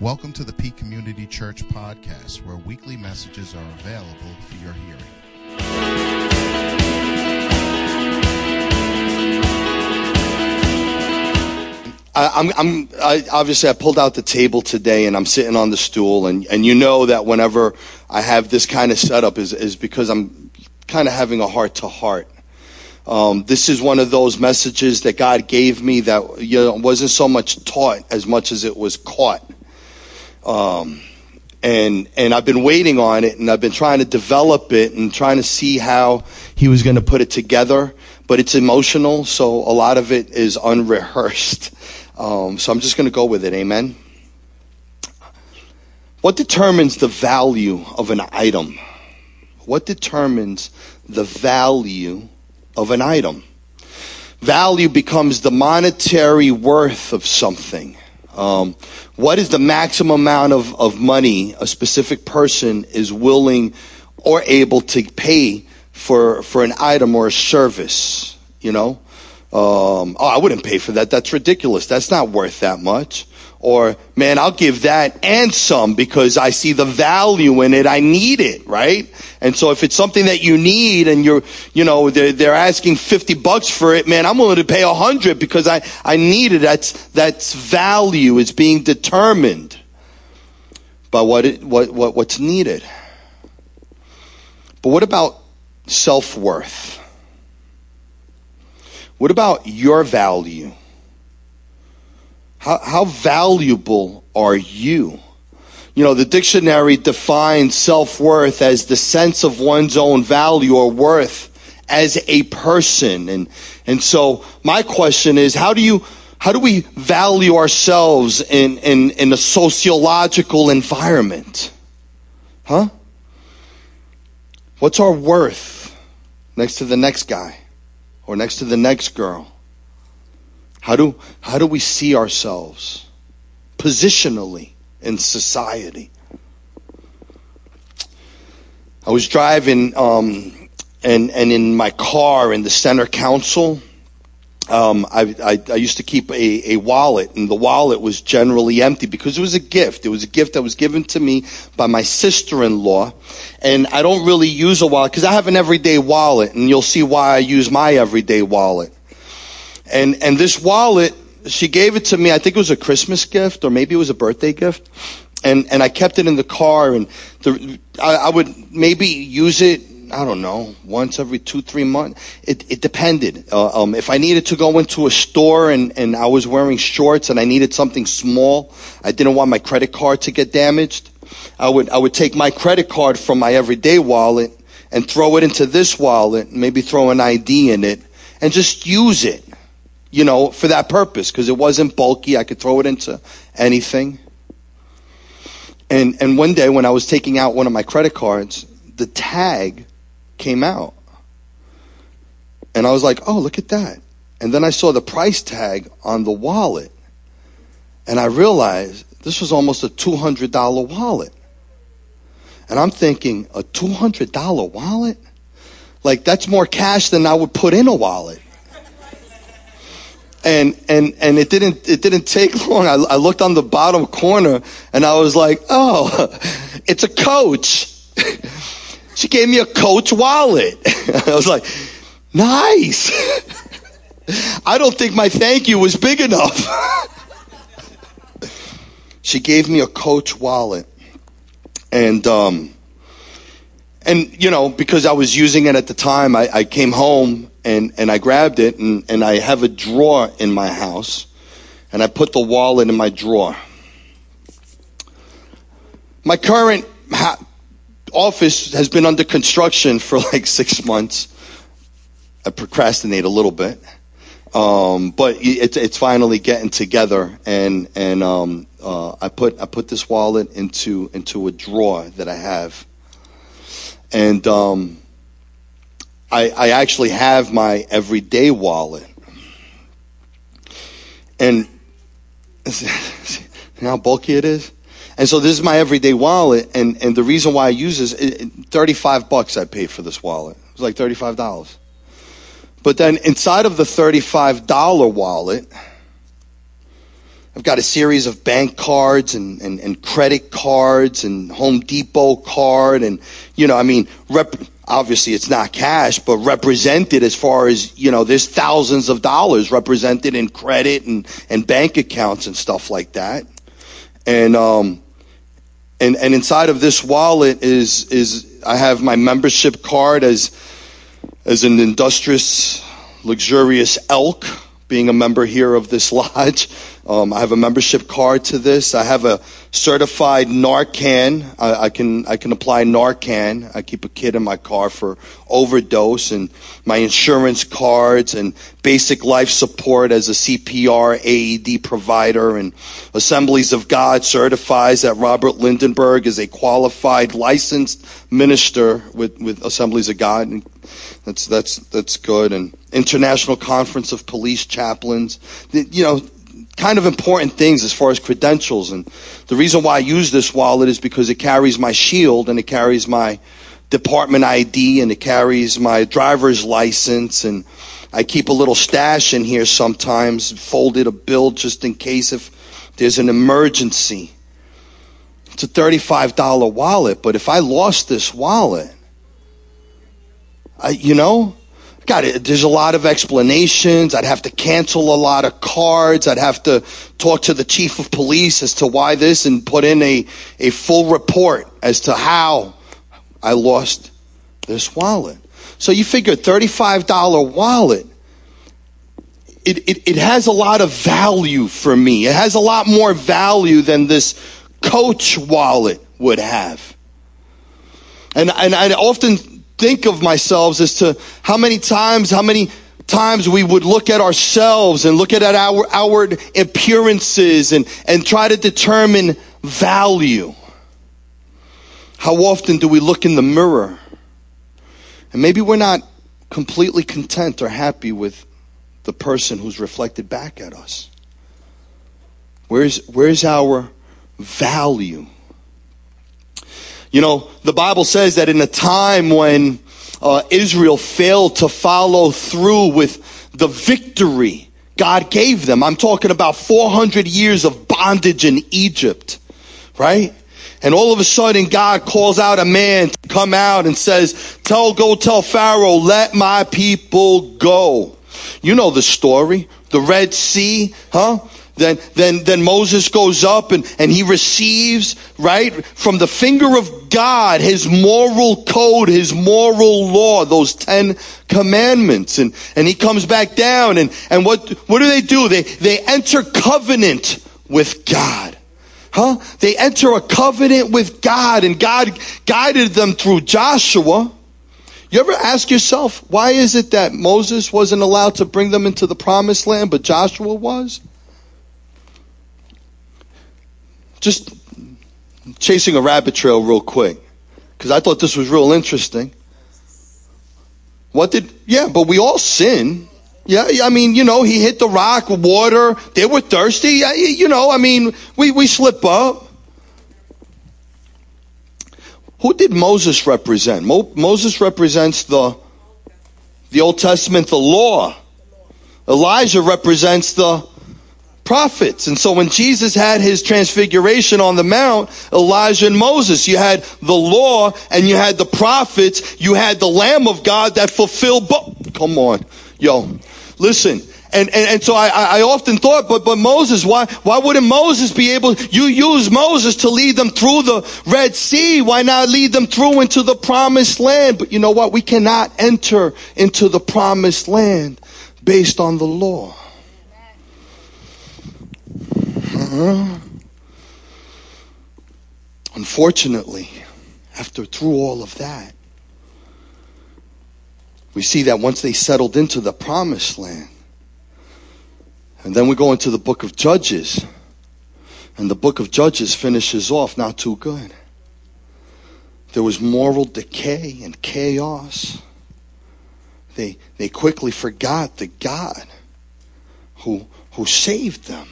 Welcome to the Peak Community Church podcast, where weekly messages are available for your hearing. I'm, I'm I, obviously I pulled out the table today and I'm sitting on the stool and, and you know that whenever I have this kind of setup is, is because I'm kind of having a heart to heart. Um, this is one of those messages that God gave me that you know wasn't so much taught as much as it was caught. Um, and and I've been waiting on it and I've been trying to develop it and trying to see how he was going to put it together. But it's emotional, so a lot of it is unrehearsed. Um, so I'm just going to go with it. Amen. What determines the value of an item? What determines the value of an item? Value becomes the monetary worth of something. Um, what is the maximum amount of, of money a specific person is willing or able to pay for, for an item or a service? You know? Um, oh, I wouldn't pay for that. That's ridiculous. That's not worth that much. Or, man, I'll give that and some because I see the value in it. I need it, right? And so if it's something that you need and you're, you know, they're, they're asking 50 bucks for it, man, I'm willing to pay a hundred because I, I need it. That's, that's value. It's being determined by what it, what, what, what's needed. But what about self-worth? What about your value? How, how valuable are you? You know, the dictionary defines self-worth as the sense of one's own value or worth as a person. And, and so my question is, how do you, how do we value ourselves in, in, in a sociological environment? Huh? What's our worth next to the next guy or next to the next girl? How do, how do we see ourselves positionally in society? I was driving, um, and, and in my car in the center council, um, I, I, I, used to keep a, a wallet, and the wallet was generally empty because it was a gift. It was a gift that was given to me by my sister-in-law, and I don't really use a wallet because I have an everyday wallet, and you'll see why I use my everyday wallet. And and this wallet, she gave it to me. I think it was a Christmas gift, or maybe it was a birthday gift. And and I kept it in the car, and the, I, I would maybe use it I don't know, once every two, three months. It, it depended. Uh, um, if I needed to go into a store and, and I was wearing shorts and I needed something small, I didn't want my credit card to get damaged. I would, I would take my credit card from my everyday wallet and throw it into this wallet, maybe throw an ID in it and just use it, you know, for that purpose because it wasn't bulky. I could throw it into anything. And, and one day when I was taking out one of my credit cards, the tag came out. And I was like, oh, look at that. And then I saw the price tag on the wallet. And I realized this was almost a $200 wallet. And I'm thinking, a $200 wallet? Like, that's more cash than I would put in a wallet. And, and, and it didn't, it didn't take long. I, I looked on the bottom corner and I was like, oh, it's a coach. She gave me a Coach wallet. I was like, nice. I don't think my thank you was big enough. she gave me a Coach wallet. And, um, and, you know, because I was using it at the time, I, I came home and, and I grabbed it and, and I have a drawer in my house and I put the wallet in my drawer. My current ha- office has been under construction for like six months. I procrastinate a little bit. Um, but it's, it's finally getting together and, and, um, uh, I put, I put this wallet into, into a drawer that I have. And, um, I, I actually have my everyday wallet. And how bulky it is? And so this is my everyday wallet, and, and the reason why I use this, it, 35 bucks I paid for this wallet. It was like $35. But then inside of the $35 wallet, I've got a series of bank cards and, and, and credit cards and Home Depot card and, you know, I mean, rep, obviously it's not cash, but represented as far as, you know, there's thousands of dollars represented in credit and, and bank accounts and stuff like that. And, um, and, and inside of this wallet is, is I have my membership card as, as an industrious, luxurious elk being a member here of this lodge. Um, I have a membership card to this. I have a certified Narcan. I, I, can I can apply Narcan. I keep a kit in my car for overdose, and my insurance cards and basic life support as a CPR AED provider, and Assemblies of God certifies that Robert Lindenberg is a qualified licensed minister with with Assemblies of God. And that's that's that's good. And International Conference of Police Chaplains. You know kind of important things as far as credentials. And the reason why I use this wallet is because it carries my shield and it carries my department ID and it carries my driver's license and I keep a little stash in here sometimes, folded a bill just in case if there's an emergency. It's a $35 wallet, but if I lost this wallet, I, you know, God, there's a lot of explanations. I'd have to cancel a lot of cards. I'd have to talk to the chief of police as to why this and put in a, a full report as to how I lost this wallet. So you figure $35 wallet. It, it, it has a lot of value for me. It has a lot more value than this coach wallet would have. And, and I often think of myself as to how many times, how many times we would look at ourselves and look at our outward appearances and, and try to determine value. How often do we look in the mirror? And maybe we're not completely content or happy with the person who's reflected back at us. Where's, where's our value? You know, the Bible says that in a time when uh, Israel failed to follow through with the victory God gave them, I'm talking about 400 years of bondage in Egypt, right? And all of a sudden, God calls out a man to come out and says, Tell, go tell Pharaoh, let my people go. You know the story. The Red Sea, huh? Then, then, then Moses goes up and, and he receives, right, from the finger of God, his moral code, his moral law, those ten commandments. And, and he comes back down and, and what, what do they do? They, they enter covenant with God. Huh? They enter a covenant with God and God guided them through Joshua. You ever ask yourself, why is it that Moses wasn't allowed to bring them into the promised land, but Joshua was? just chasing a rabbit trail real quick because I thought this was real interesting. What did, yeah, but we all sin. Yeah, I mean, you know, he hit the rock, with water, they were thirsty. You know, I mean, we, we slip up. Who did Moses represent? Mo- Moses represents the, the Old Testament, the law. Elijah represents the prophets. And so when Jesus had his transfiguration on the mount, Elijah and Moses, you had the law and you had the prophets, you had the Lamb of God that fulfilled both. Come on. Yo, listen. And, and, and so I, I often thought, but, but Moses, why, why wouldn't Moses be able, you use Moses to lead them through the Red Sea. Why not lead them through into the promised land? But you know what? We cannot enter into the promised land based on the law. Uh-huh. Unfortunately, after through all of that, we see that once they settled into the promised land, and then we go into the book of Judges, and the book of Judges finishes off not too good. There was moral decay and chaos. They, they quickly forgot the God who, who saved them.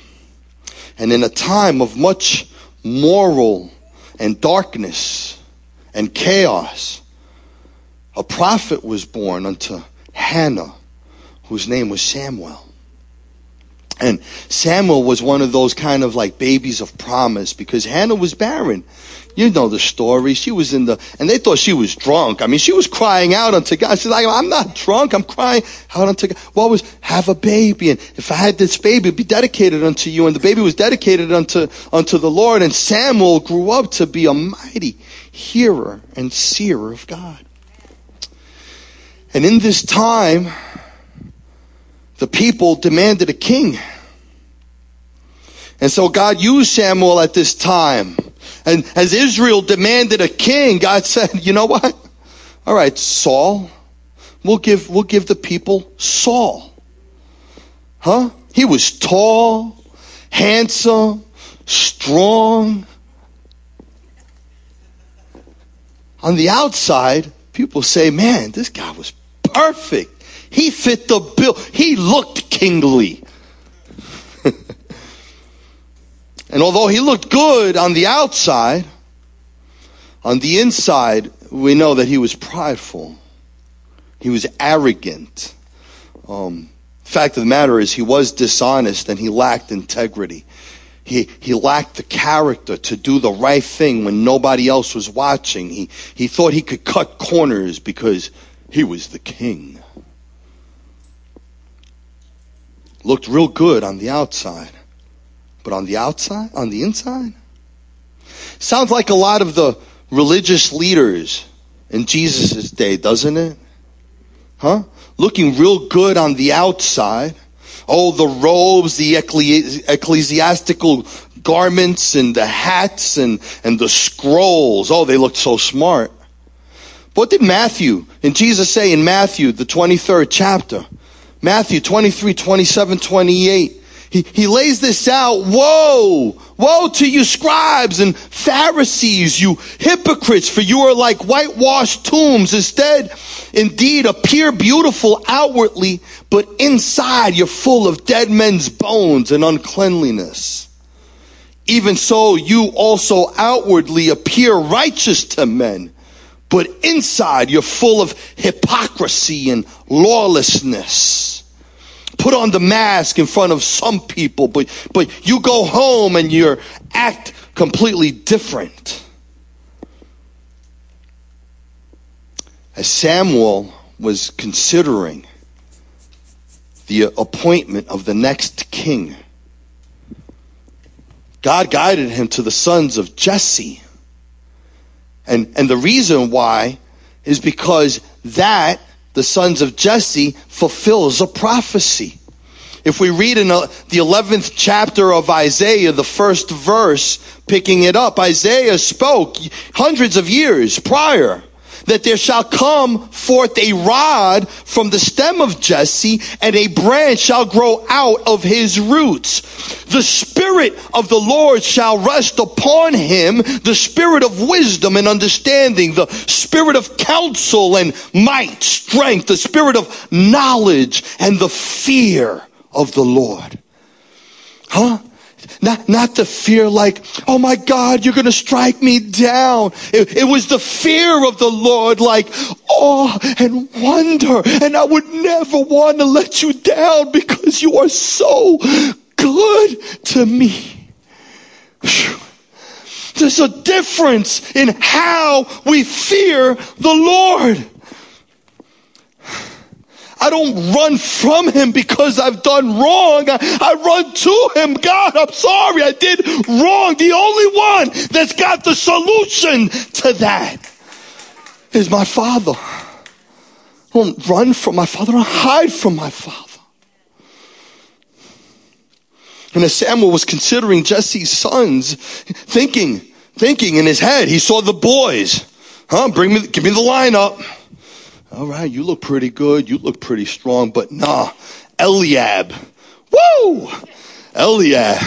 And in a time of much moral and darkness and chaos, a prophet was born unto Hannah, whose name was Samuel. And Samuel was one of those kind of like babies of promise because Hannah was barren. You know the story. She was in the, and they thought she was drunk. I mean, she was crying out unto God. She's like, I'm not drunk. I'm crying out unto God. What was, have a baby. And if I had this baby, it'd be dedicated unto you. And the baby was dedicated unto, unto the Lord. And Samuel grew up to be a mighty hearer and seer of God. And in this time, the people demanded a king. And so God used Samuel at this time. And as Israel demanded a king, God said, you know what? All right, Saul, we'll give, we'll give the people Saul. Huh? He was tall, handsome, strong. On the outside, people say, man, this guy was perfect. He fit the bill. He looked kingly. And although he looked good on the outside, on the inside, we know that he was prideful. He was arrogant. Um, fact of the matter is, he was dishonest and he lacked integrity. He, he lacked the character to do the right thing when nobody else was watching. He, he thought he could cut corners because he was the king. Looked real good on the outside. But on the outside, on the inside? Sounds like a lot of the religious leaders in Jesus' day, doesn't it? Huh? Looking real good on the outside. Oh, the robes, the ecclesiastical garments and the hats and, and the scrolls. Oh, they looked so smart. What did Matthew and Jesus say in Matthew, the 23rd chapter? Matthew 23, 27, 28. He, he lays this out. Woe! Woe to you scribes and Pharisees, you hypocrites, for you are like whitewashed tombs. Instead, indeed, appear beautiful outwardly, but inside you're full of dead men's bones and uncleanliness. Even so, you also outwardly appear righteous to men, but inside you're full of hypocrisy and lawlessness. Put on the mask in front of some people, but, but you go home and you act completely different. As Samuel was considering the appointment of the next king, God guided him to the sons of Jesse and, and the reason why is because that, the sons of Jesse, fulfills a prophecy. If we read in uh, the 11th chapter of Isaiah, the first verse, picking it up, Isaiah spoke hundreds of years prior that there shall come forth a rod from the stem of Jesse, and a branch shall grow out of his roots. The Spirit of the Lord shall rest upon him, the Spirit of wisdom and understanding, the Spirit of counsel and might, strength, the Spirit of knowledge and the fear of the Lord. Huh? Not, not the fear like, oh my God, you're going to strike me down. It, it, was the fear of the Lord like awe and wonder. And I would never want to let you down because you are so good to me. There's a difference in how we fear the Lord. I don't run from him because I've done wrong. I, run to him. God, I'm sorry. I did wrong. The only one that's got the solution to that is my father. I don't run from my father. I hide from my father. And as Samuel was considering Jesse's sons, thinking, thinking in his head, he saw the boys. Huh? Bring me, give me the lineup. All right, you look pretty good. You look pretty strong, but nah, Eliab. Woo! Eliab.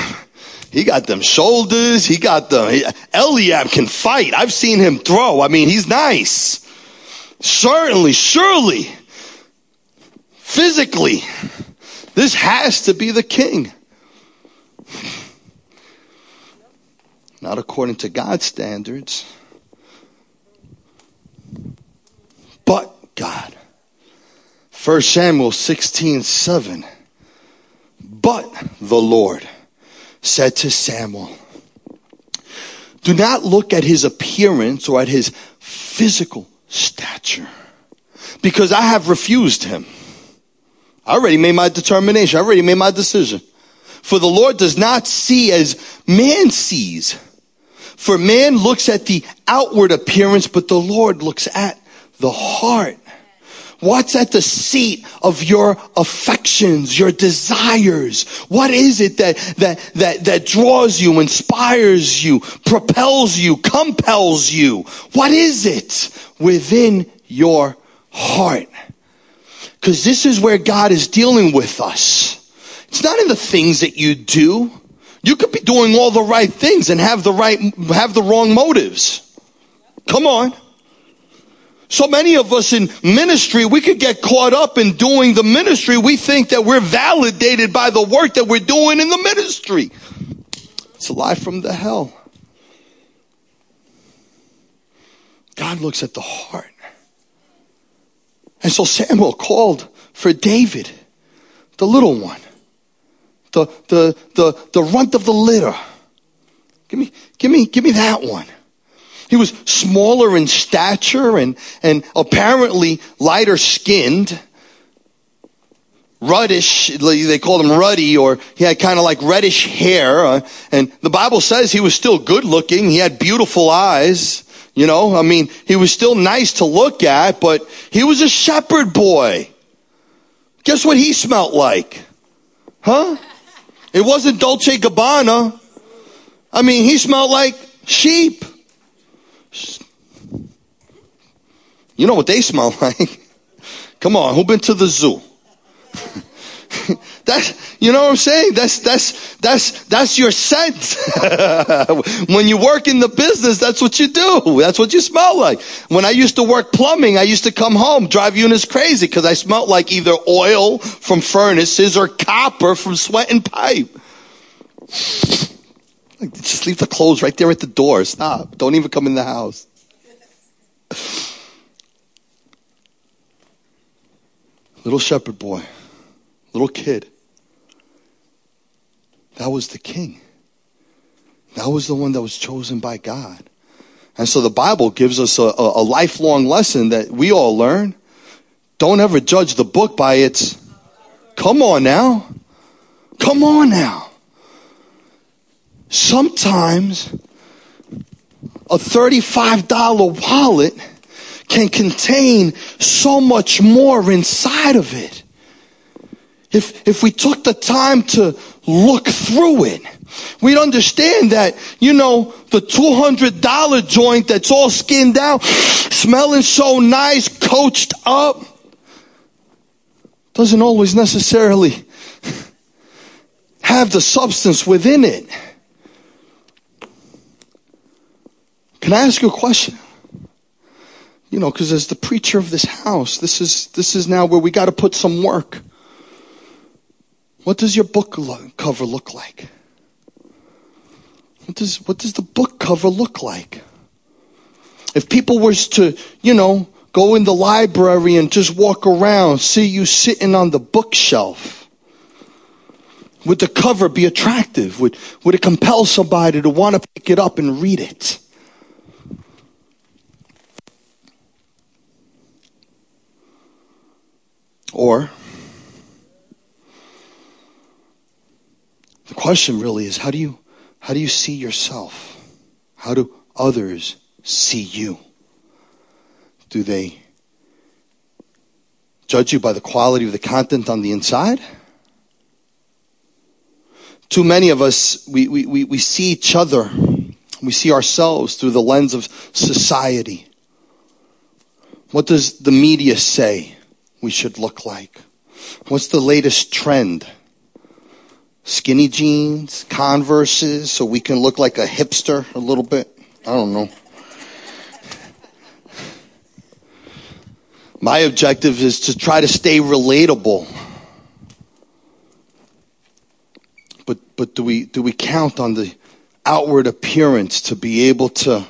He got them shoulders. He got the, Eliab can fight. I've seen him throw. I mean, he's nice. Certainly, surely, physically, this has to be the king. Not according to God's standards. But God. 1 Samuel 16, 7. But the Lord said to Samuel, Do not look at his appearance or at his physical stature, because I have refused him. I already made my determination. I already made my decision. For the Lord does not see as man sees. For man looks at the outward appearance, but the Lord looks at the heart. What's at the seat of your affections, your desires? What is it that, that, that, that draws you, inspires you, propels you, compels you? What is it within your heart? Because this is where God is dealing with us. It's not in the things that you do. You could be doing all the right things and have the right, have the wrong motives. Come on. So many of us in ministry, we could get caught up in doing the ministry. We think that we're validated by the work that we're doing in the ministry. It's a lie from the hell. God looks at the heart. And so Samuel called for David, the little one, the, the, the, the runt of the litter. Give me, give me, give me that one. He was smaller in stature and, and apparently lighter skinned. Ruddish, they called him ruddy, or he had kind of like reddish hair. Uh, and the Bible says he was still good looking. He had beautiful eyes. You know, I mean, he was still nice to look at, but he was a shepherd boy. Guess what he smelt like? Huh? It wasn't Dolce Gabbana. I mean, he smelled like sheep. You know what they smell like. Come on, who been to the zoo? That's, you know what I'm saying? That's, that's, that's, that's your scent. when you work in the business, that's what you do. That's what you smell like. When I used to work plumbing, I used to come home, drive Eunice crazy because I smelled like either oil from furnaces or copper from sweat and pipe. Just leave the clothes right there at the door. Stop. Don't even come in the house. Little shepherd boy, little kid. That was the king. That was the one that was chosen by God. And so the Bible gives us a, a, a lifelong lesson that we all learn. Don't ever judge the book by its. Come on now. Come on now sometimes a $35 wallet can contain so much more inside of it. If, if we took the time to look through it, we'd understand that, you know, the $200 joint that's all skinned out, smelling so nice, coached up, doesn't always necessarily have the substance within it. Can I ask you a question? You know, because as the preacher of this house, this is this is now where we got to put some work. What does your book cover look like? What does what does the book cover look like? If people was to, you know, go in the library and just walk around, see you sitting on the bookshelf, would the cover be attractive? Would would it compel somebody to want to pick it up and read it? Or the question really is how do you how do you see yourself? How do others see you? Do they judge you by the quality of the content on the inside? Too many of us, we, we, we, we see each other, we see ourselves through the lens of society. What does the media say? We should look like? What's the latest trend? Skinny jeans, converses, so we can look like a hipster a little bit? I don't know. My objective is to try to stay relatable. But, but do, we, do we count on the outward appearance to be able to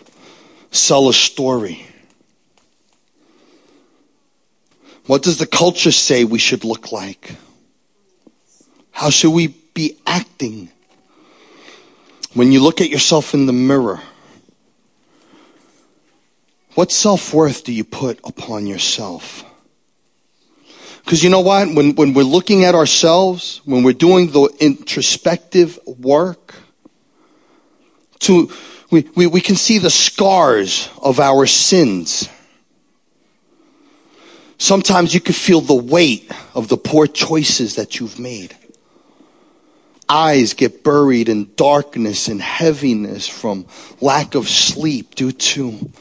sell a story? What does the culture say we should look like? How should we be acting? When you look at yourself in the mirror, what self worth do you put upon yourself? Because you know what? When, when we're looking at ourselves, when we're doing the introspective work, to, we, we, we can see the scars of our sins. Sometimes you can feel the weight of the poor choices that you've made. Eyes get buried in darkness and heaviness from lack of sleep due to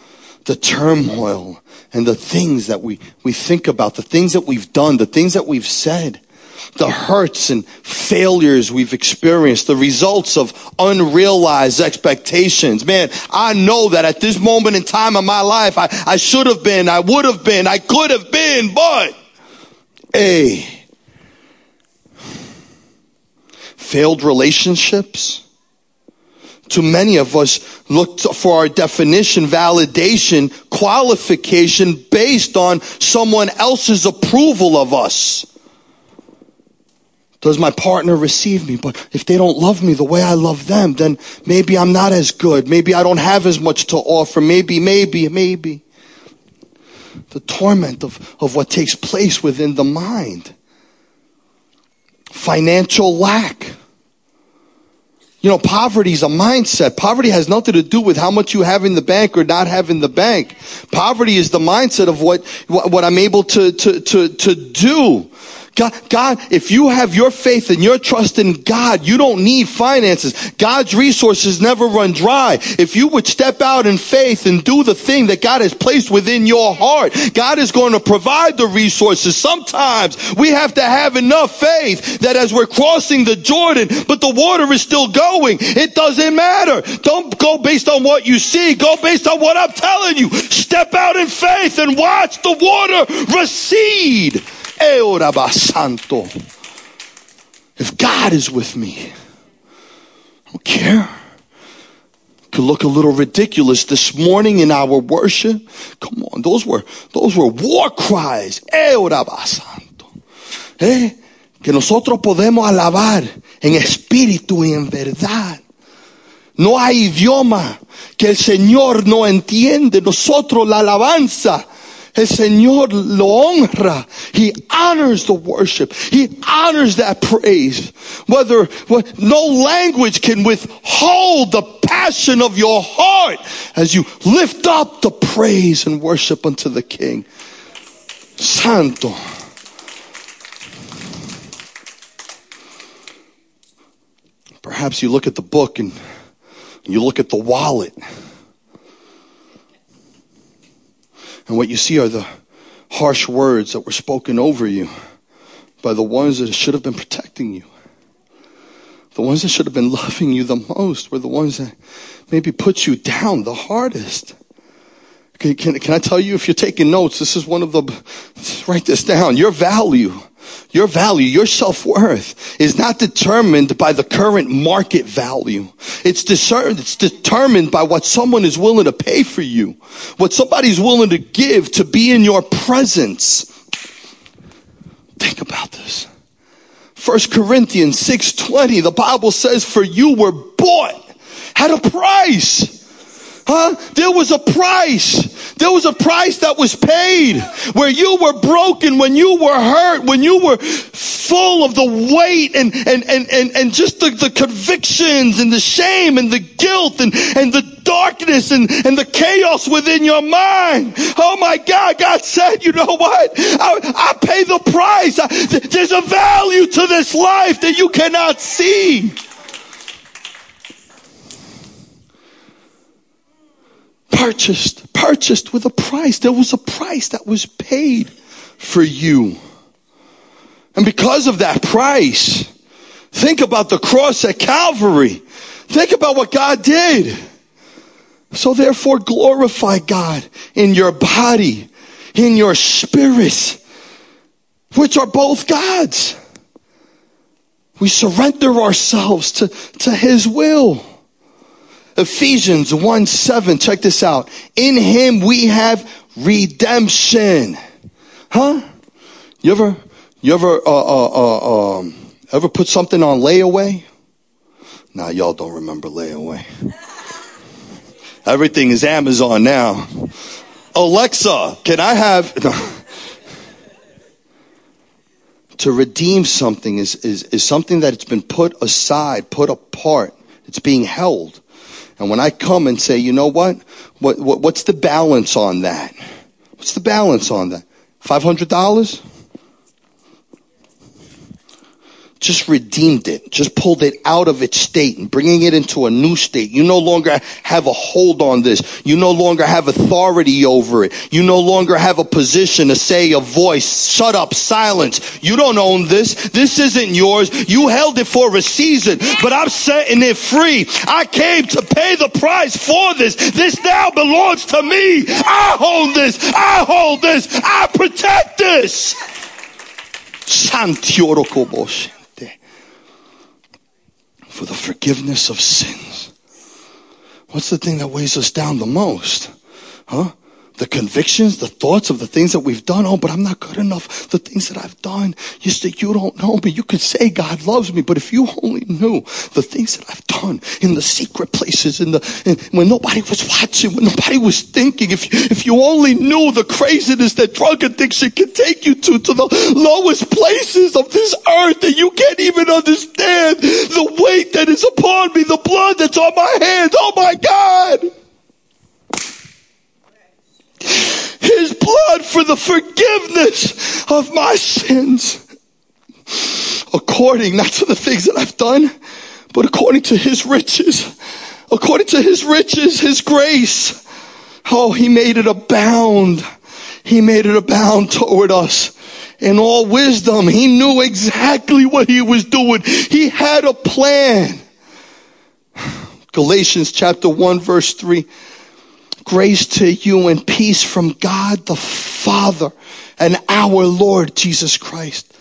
the turmoil and the things that we, we think about, the things that we've done, the things that we've said, the hurts and failures we've experienced, the results of unrealized expectations. Man, I know that at this moment in time of my life, I, I should have been, I would have been, I could have been, but, hey, failed relationships, too many of us look for our definition, validation, qualification based on someone else's approval of us. Does my partner receive me? But if they don't love me the way I love them, then maybe I'm not as good. Maybe I don't have as much to offer. Maybe, maybe, maybe. The torment of, of what takes place within the mind. Financial lack. You know, poverty is a mindset. Poverty has nothing to do with how much you have in the bank or not have in the bank. Poverty is the mindset of what, what, what I'm able to, to, to, to do. God, God, if you have your faith and your trust in God, you don't need finances. God's resources never run dry. If you would step out in faith and do the thing that God has placed within your heart, God is going to provide the resources. Sometimes we have to have enough faith that as we're crossing the Jordan, but the water is still going, it doesn't matter. Don't go based on what you see. Go based on what I'm telling you. Step out in faith and watch the water recede. Santo. If God is with me, I don't care. Could look a little ridiculous this morning in our worship. Come on, those were those were war cries. Santo. Eh, que nosotros podemos alabar en espíritu y en verdad. No hay idioma que el Señor no entiende. Nosotros la alabanza El Señor lo honra. He honors the worship. He honors that praise. Whether, no language can withhold the passion of your heart as you lift up the praise and worship unto the King. Santo. Perhaps you look at the book and you look at the wallet And what you see are the harsh words that were spoken over you by the ones that should have been protecting you. The ones that should have been loving you the most were the ones that maybe put you down the hardest. Can, can, can I tell you, if you're taking notes, this is one of the, write this down. Your value your value, your self-worth is not determined by the current market value. It's discerned, it's determined by what someone is willing to pay for you. What somebody's willing to give to be in your presence. Think about this. First Corinthians 6:20 the Bible says for you were bought at a price. Huh? There was a price. There was a price that was paid where you were broken, when you were hurt, when you were full of the weight and, and, and, and, and just the, the convictions and the shame and the guilt and, and the darkness and, and the chaos within your mind. Oh my God, God said, you know what? I, I pay the price. I, there's a value to this life that you cannot see. Purchased, purchased with a price. There was a price that was paid for you. And because of that price, think about the cross at Calvary. Think about what God did. So therefore glorify God in your body, in your spirit, which are both God's. We surrender ourselves to, to His will. Ephesians 1 7, check this out. In him we have redemption. Huh? You ever, you ever, uh, uh, uh, um, Ever put something on layaway? Nah, y'all don't remember layaway. Everything is Amazon now. Alexa, can I have. to redeem something is, is, is something that it's been put aside, put apart. It's being held. And when I come and say, you know what? What, what what's the balance on that? What's the balance on that? $500? Just redeemed it, just pulled it out of its state and bringing it into a new state. You no longer have a hold on this. You no longer have authority over it. You no longer have a position to say a voice, shut up, silence. You don't own this. This isn't yours. You held it for a season, but I'm setting it free. I came to pay the price for this. This now belongs to me. I hold this. I hold this. I protect this. Santiorokoboshe for the forgiveness of sins. What's the thing that weighs us down the most? Huh? The convictions, the thoughts of the things that we've done. Oh, but I'm not good enough. The things that I've done. You say, you don't know me. You could say God loves me, but if you only knew the things that I've done in the secret places, in the, in, when nobody was watching, when nobody was thinking, if, if you only knew the craziness that drug addiction can take you to, to the lowest places of this earth that you can't even understand the weight that is upon me, the blood that's on my hands. Oh my God. His blood for the forgiveness of my sins. According, not to the things that I've done, but according to His riches. According to His riches, His grace. Oh, He made it abound. He made it abound toward us in all wisdom. He knew exactly what he was doing. He had a plan. Galatians chapter 1 verse 3 Grace to you and peace from God the Father and our Lord Jesus Christ,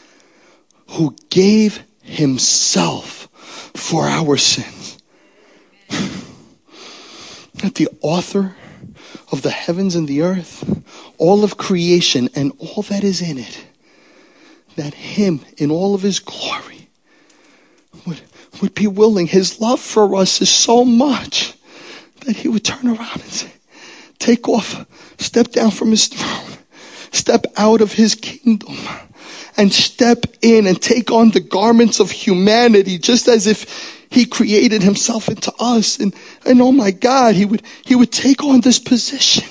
who gave himself for our sins. That the author of the heavens and the earth, all of creation and all that is in it, that him in all of his glory would, would be willing. His love for us is so much that he would turn around and say, take off, step down from his throne, step out of his kingdom and step in and take on the garments of humanity just as if he created himself into us and, and oh my God, he would, he would take on this position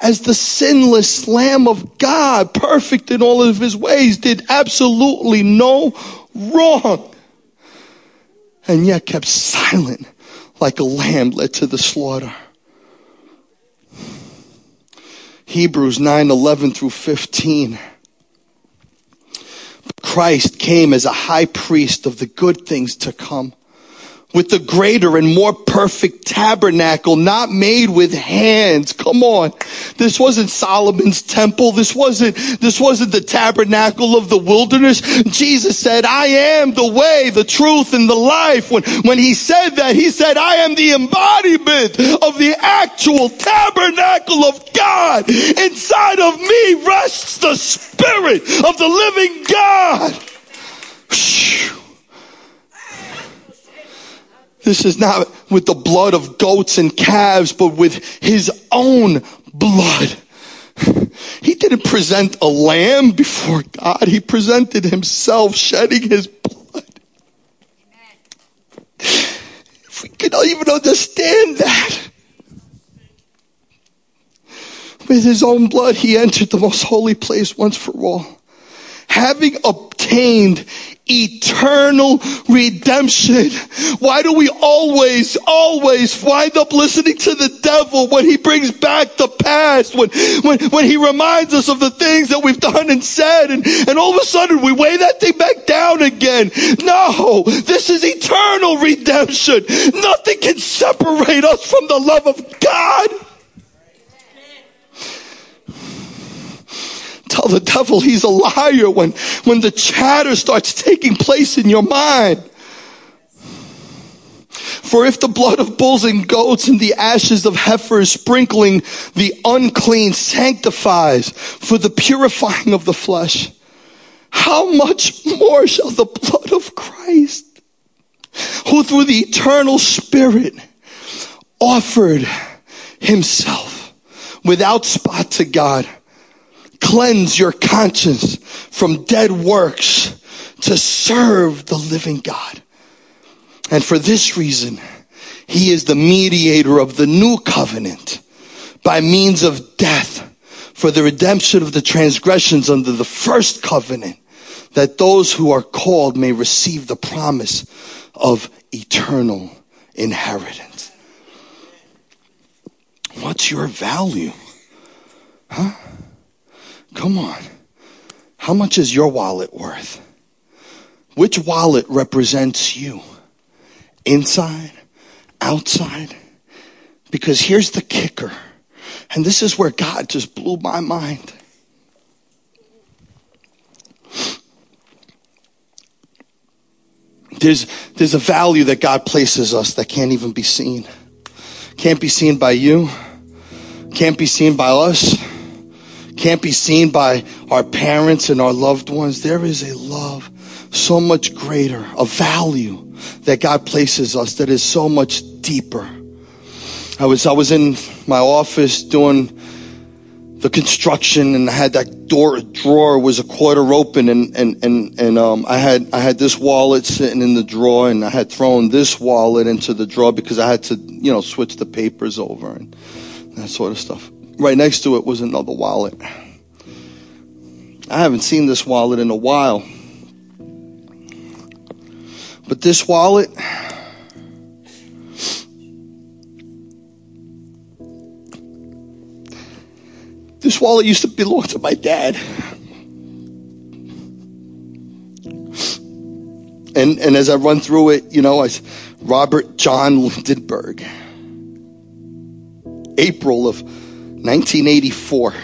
as the sinless lamb of God, perfect in all of his ways, did absolutely no wrong and yet kept silent like a lamb led to the slaughter. Hebrews 9 11 through 15. Christ came as a high priest of the good things to come with the greater and more perfect tabernacle, not made with hands. Come on. This wasn't Solomon's temple. This wasn't, this wasn't the tabernacle of the wilderness. Jesus said, I am the way, the truth, and the life. When, when he said that, he said, I am the embodiment of the actual tabernacle of God. Inside of me rests the spirit of the living God. This is not with the blood of goats and calves, but with his own blood. He didn't present a lamb before God. He presented himself shedding his blood. If we could even understand that. With his own blood, he entered the most holy place once for all. Having obtained eternal redemption. Why do we always, always wind up listening to the devil when he brings back the past, when, when, when he reminds us of the things that we've done and said, and, and all of a sudden we weigh that thing back down again. No, this is eternal redemption. Nothing can separate us from the love of God. Tell the devil he's a liar when, when the chatter starts taking place in your mind. For if the blood of bulls and goats and the ashes of heifers sprinkling the unclean sanctifies for the purifying of the flesh, how much more shall the blood of Christ, who through the eternal Spirit offered himself without spot to God, cleanse your conscience from dead works to serve the living God. And for this reason, he is the mediator of the new covenant by means of death for the redemption of the transgressions under the first covenant that those who are called may receive the promise of eternal inheritance. What's your value? Come on. How much is your wallet worth? Which wallet represents you? Inside? Outside? Because here's the kicker. And this is where God just blew my mind. There's, there's a value that God places us that can't even be seen. Can't be seen by you. Can't be seen by us. Can't be seen by our parents and our loved ones. There is a love so much greater, a value that God places us that is so much deeper. I was, I was in my office doing the construction and I had that door drawer was a quarter open and and and and um I had I had this wallet sitting in the drawer and I had thrown this wallet into the drawer because I had to you know switch the papers over and that sort of stuff. Right next to it was another wallet. I haven't seen this wallet in a while. But this wallet This wallet used to belong to my dad. And, and as I run through it, you know, I, Robert John Lindenberg, April of 1984,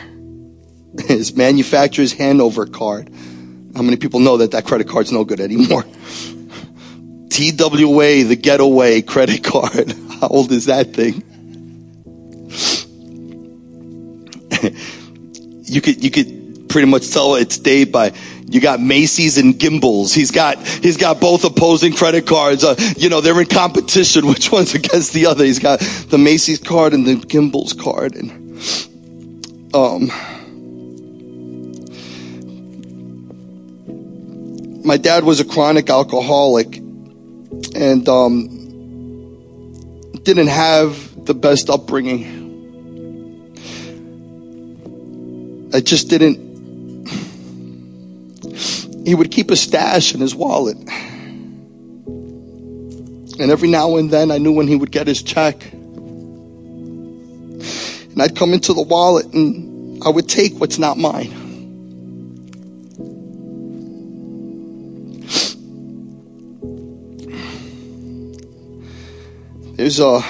his manufacturer's Hanover card. How many people know that that credit card's no good anymore? TWA, the getaway credit card. How old is that thing? you could you could pretty much tell it's dated by you got Macy's and Gimbels. He's got he's got both opposing credit cards. Uh, you know they're in competition. Which one's against the other? He's got the Macy's card and the Gimbels card, and um, my dad was a chronic alcoholic, and um, didn't have the best upbringing. I just didn't. He would keep a stash in his wallet. And every now and then I knew when he would get his check. And I'd come into the wallet and I would take what's not mine. There's a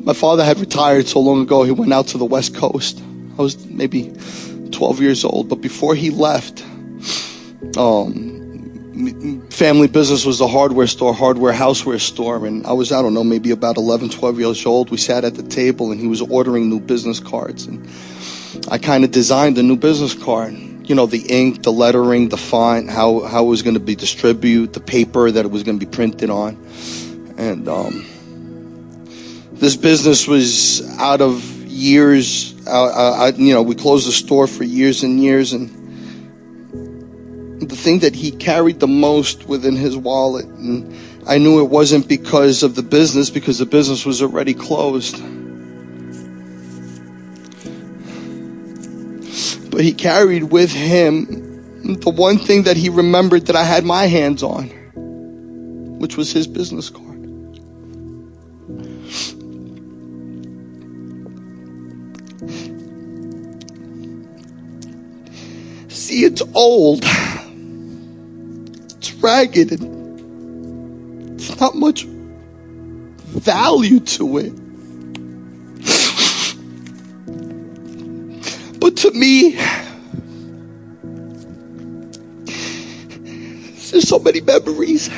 My father had retired so long ago, he went out to the West Coast. I was maybe 12 years old, but before he left, um, family business was a hardware store, hardware houseware store, and I was, I don't know, maybe about 11, 12 years old. We sat at the table and he was ordering new business cards, and I kind of designed a new business card. You know, the ink, the lettering, the font, how, how it was going to be distributed, the paper that it was going to be printed on. And, um, this business was out of years. Uh, I, you know, we closed the store for years and years, and the thing that he carried the most within his wallet, and I knew it wasn't because of the business, because the business was already closed. But he carried with him the one thing that he remembered that I had my hands on, which was his business card. See, it's old. Ragged and it's not much value to it. But to me, there's so many memories.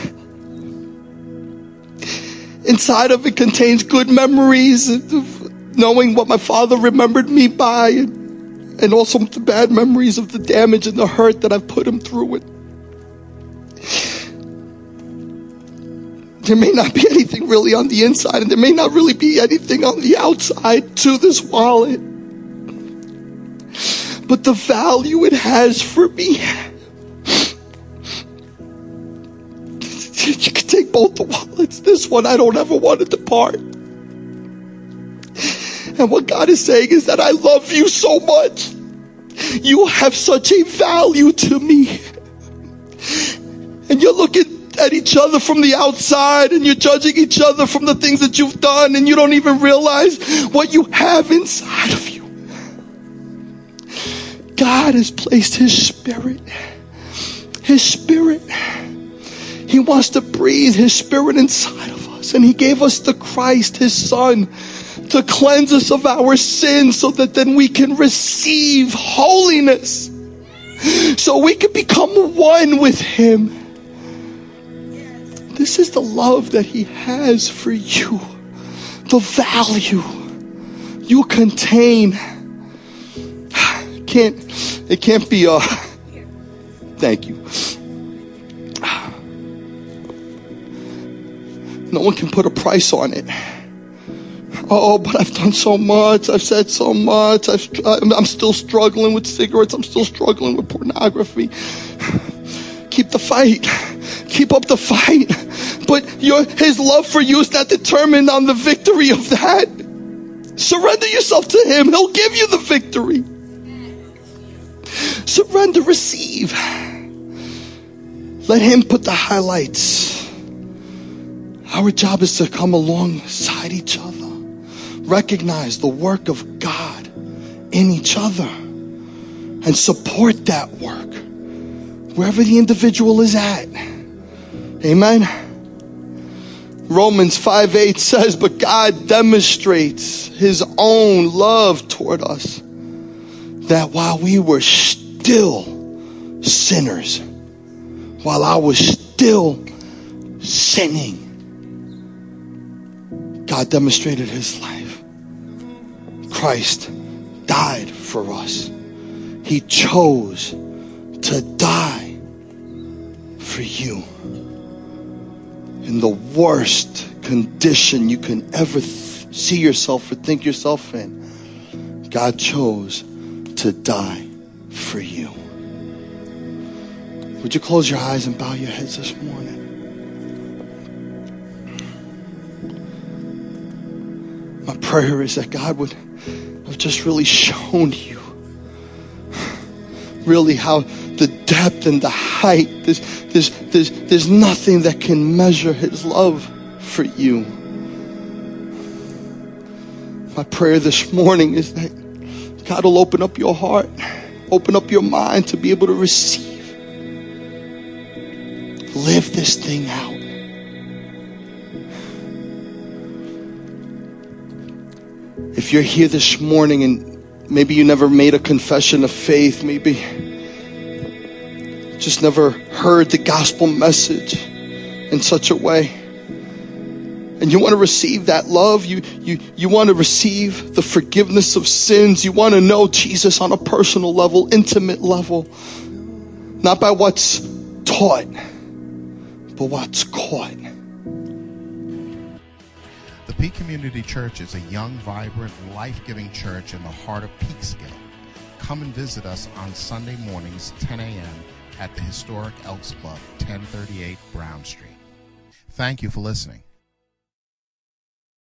Inside of it contains good memories of knowing what my father remembered me by and and also the bad memories of the damage and the hurt that I've put him through it. There may not be anything really on the inside, and there may not really be anything on the outside to this wallet. But the value it has for me. You can take both the wallets. This one I don't ever want it to depart. And what God is saying is that I love you so much. You have such a value to me. And you're looking at each other from the outside and you're judging each other from the things that you've done and you don't even realize what you have inside of you. God has placed His Spirit. His Spirit. He wants to breathe His Spirit inside of us. And He gave us the Christ, His Son to cleanse us of our sins so that then we can receive holiness. So we can become one with Him. This is the love that He has for you, the value you contain. Can't, it can't be, uh, thank you. No one can put a price on it. Oh, but I've done so much. I've said so much. I've, I'm still struggling with cigarettes. I'm still struggling with pornography. Keep the fight. Keep up the fight. But your, his love for you is not determined on the victory of that. Surrender yourself to him. He'll give you the victory. Surrender, receive. Let him put the highlights. Our job is to come alongside each other recognize the work of God in each other and support that work wherever the individual is at. Amen. Romans 5 8 says, But God demonstrates his own love toward us that while we were still sinners, while I was still sinning, God demonstrated his life. Christ died for us. He chose to die for you. In the worst condition you can ever th- see yourself or think yourself in, God chose to die for you. Would you close your eyes and bow your heads this morning? My prayer is that God would have just really shown you really how the depth and the height there's, there's, there's, there's nothing that can measure his love for you. My prayer this morning is that god will open up your heart open up your mind to be able to receive. Live this thing out. If you're here this morning and maybe you never made a confession of faith, maybe just never heard the gospel message in such a way, and you want to receive that love, you, you, you want to receive the forgiveness of sins, you want to know Jesus on a personal level, intimate level, not by what's taught, but what's caught. Peak Community Church is a young, vibrant, life giving church in the heart of Peekskill. Come and visit us on Sunday mornings, 10 a.m., at the historic Elks Club, 1038 Brown Street. Thank you for listening.